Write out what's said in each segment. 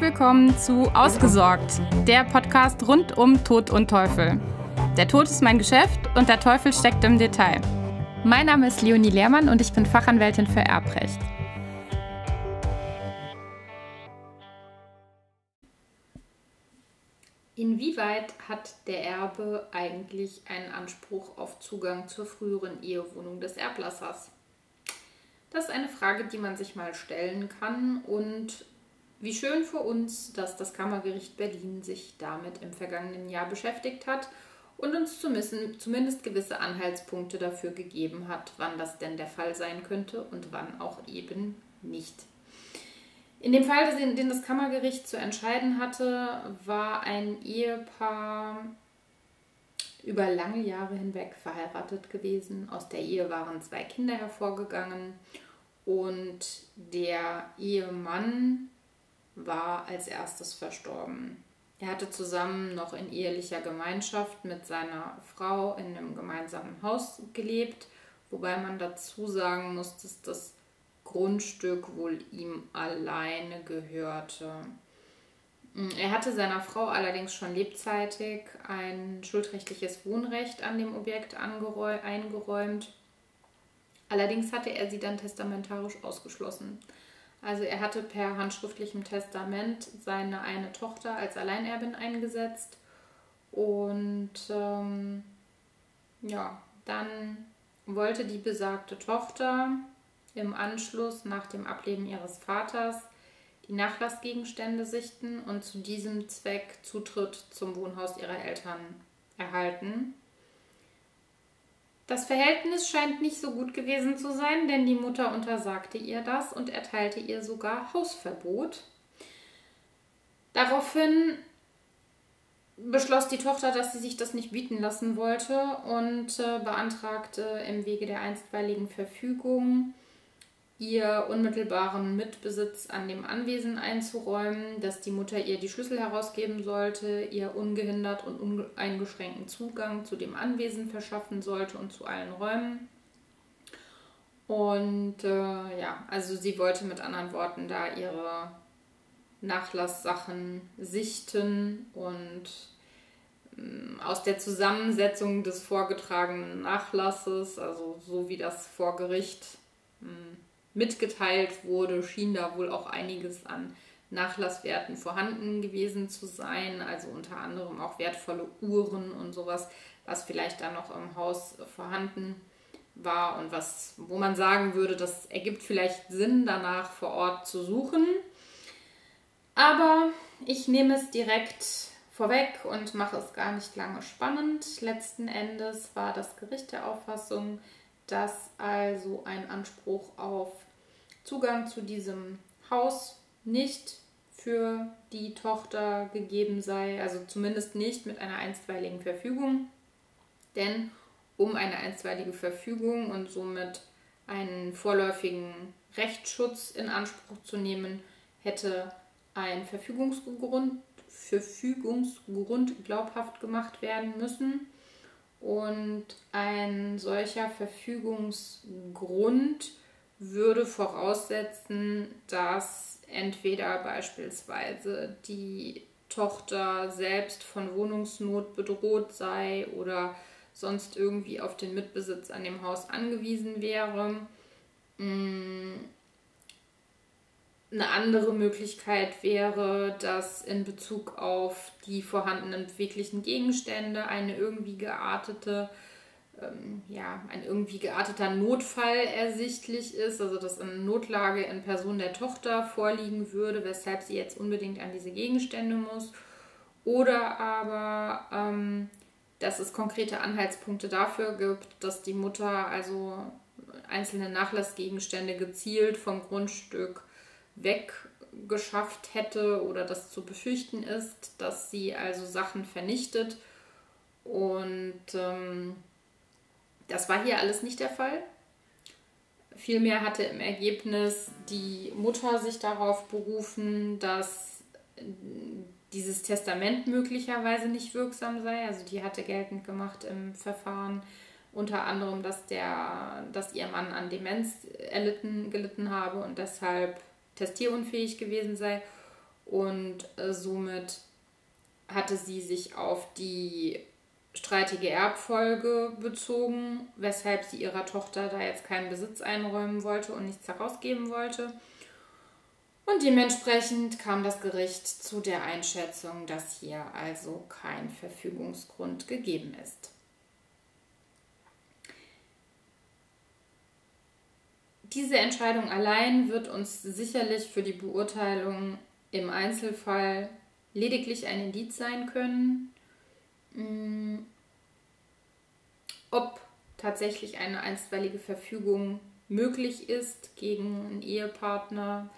Willkommen zu Ausgesorgt, der Podcast rund um Tod und Teufel. Der Tod ist mein Geschäft und der Teufel steckt im Detail. Mein Name ist Leonie Lehrmann und ich bin Fachanwältin für Erbrecht. Inwieweit hat der Erbe eigentlich einen Anspruch auf Zugang zur früheren Ehewohnung des Erblassers? Das ist eine Frage, die man sich mal stellen kann und wie schön für uns, dass das Kammergericht Berlin sich damit im vergangenen Jahr beschäftigt hat und uns zumindest gewisse Anhaltspunkte dafür gegeben hat, wann das denn der Fall sein könnte und wann auch eben nicht. In dem Fall, den das Kammergericht zu entscheiden hatte, war ein Ehepaar über lange Jahre hinweg verheiratet gewesen. Aus der Ehe waren zwei Kinder hervorgegangen und der Ehemann war als erstes verstorben. Er hatte zusammen noch in ehelicher Gemeinschaft mit seiner Frau in einem gemeinsamen Haus gelebt, wobei man dazu sagen muss, dass das Grundstück wohl ihm alleine gehörte. Er hatte seiner Frau allerdings schon lebzeitig ein schuldrechtliches Wohnrecht an dem Objekt eingeräumt. Allerdings hatte er sie dann testamentarisch ausgeschlossen. Also er hatte per handschriftlichem Testament seine eine Tochter als Alleinerbin eingesetzt und ähm, ja, dann wollte die besagte Tochter im Anschluss nach dem Ableben ihres Vaters die Nachlassgegenstände sichten und zu diesem Zweck Zutritt zum Wohnhaus ihrer Eltern erhalten. Das Verhältnis scheint nicht so gut gewesen zu sein, denn die Mutter untersagte ihr das und erteilte ihr sogar Hausverbot. Daraufhin beschloss die Tochter, dass sie sich das nicht bieten lassen wollte und äh, beantragte im Wege der einstweiligen Verfügung ihr unmittelbaren Mitbesitz an dem Anwesen einzuräumen, dass die Mutter ihr die Schlüssel herausgeben sollte, ihr ungehindert und uneingeschränkten Zugang zu dem Anwesen verschaffen sollte und zu allen Räumen. Und äh, ja, also sie wollte mit anderen Worten da ihre Nachlasssachen sichten und äh, aus der Zusammensetzung des vorgetragenen Nachlasses, also so wie das vor Gericht äh, mitgeteilt wurde, schien da wohl auch einiges an Nachlasswerten vorhanden gewesen zu sein, also unter anderem auch wertvolle Uhren und sowas, was vielleicht da noch im Haus vorhanden war und was, wo man sagen würde, das ergibt vielleicht Sinn, danach vor Ort zu suchen. Aber ich nehme es direkt vorweg und mache es gar nicht lange spannend. Letzten Endes war das Gericht der Auffassung, dass also ein Anspruch auf Zugang zu diesem Haus nicht für die Tochter gegeben sei, also zumindest nicht mit einer einstweiligen Verfügung. Denn um eine einstweilige Verfügung und somit einen vorläufigen Rechtsschutz in Anspruch zu nehmen, hätte ein Verfügungsgrund, Verfügungsgrund glaubhaft gemacht werden müssen. Und ein solcher Verfügungsgrund würde voraussetzen, dass entweder beispielsweise die Tochter selbst von Wohnungsnot bedroht sei oder sonst irgendwie auf den Mitbesitz an dem Haus angewiesen wäre. Eine andere Möglichkeit wäre, dass in Bezug auf die vorhandenen beweglichen Gegenstände eine irgendwie geartete ähm, ja, ein irgendwie gearteter Notfall ersichtlich ist, also dass eine Notlage in Person der Tochter vorliegen würde, weshalb sie jetzt unbedingt an diese Gegenstände muss. Oder aber, ähm, dass es konkrete Anhaltspunkte dafür gibt, dass die Mutter also einzelne Nachlassgegenstände gezielt vom Grundstück weggeschafft hätte oder das zu befürchten ist, dass sie also Sachen vernichtet. Und ähm, das war hier alles nicht der Fall. Vielmehr hatte im Ergebnis die Mutter sich darauf berufen, dass dieses Testament möglicherweise nicht wirksam sei. Also die hatte geltend gemacht im Verfahren unter anderem, dass, der, dass ihr Mann an Demenz erlitten, gelitten habe und deshalb testierunfähig gewesen sei. und äh, somit hatte sie sich auf die streitige Erbfolge bezogen, weshalb sie ihrer Tochter da jetzt keinen Besitz einräumen wollte und nichts herausgeben wollte. Und dementsprechend kam das Gericht zu der Einschätzung, dass hier also kein Verfügungsgrund gegeben ist. Diese Entscheidung allein wird uns sicherlich für die Beurteilung im Einzelfall lediglich ein Indiz sein können, mm, ob tatsächlich eine einstweilige Verfügung möglich ist gegen einen Ehepartner,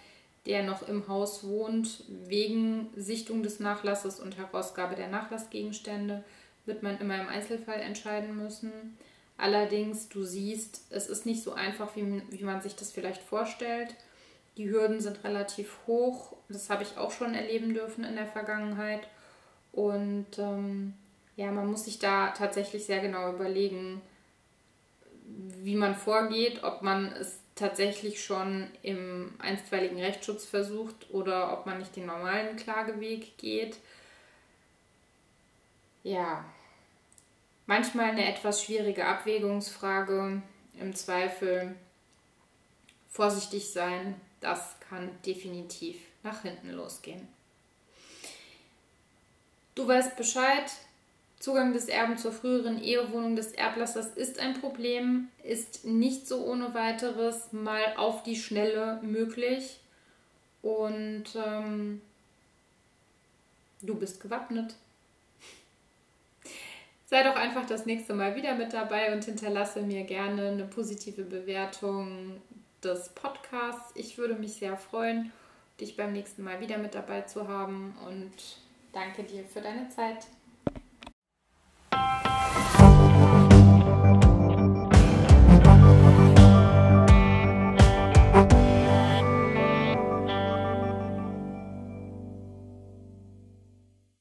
der noch im Haus wohnt, wegen Sichtung des Nachlasses und Herausgabe der Nachlassgegenstände, wird man immer im Einzelfall entscheiden müssen. Allerdings, du siehst, es ist nicht so einfach, wie, wie man sich das vielleicht vorstellt. Die Hürden sind relativ hoch. Das habe ich auch schon erleben dürfen in der Vergangenheit. Und ähm, ja, man muss sich da tatsächlich sehr genau überlegen, wie man vorgeht, ob man es tatsächlich schon im einstweiligen Rechtsschutz versucht oder ob man nicht den normalen Klageweg geht. Ja, manchmal eine etwas schwierige Abwägungsfrage. Im Zweifel vorsichtig sein, das kann definitiv nach hinten losgehen. Du weißt Bescheid. Zugang des Erben zur früheren Ehewohnung des Erblassers ist ein Problem, ist nicht so ohne weiteres mal auf die Schnelle möglich. Und ähm, du bist gewappnet. Sei doch einfach das nächste Mal wieder mit dabei und hinterlasse mir gerne eine positive Bewertung des Podcasts. Ich würde mich sehr freuen, dich beim nächsten Mal wieder mit dabei zu haben und danke dir für deine Zeit.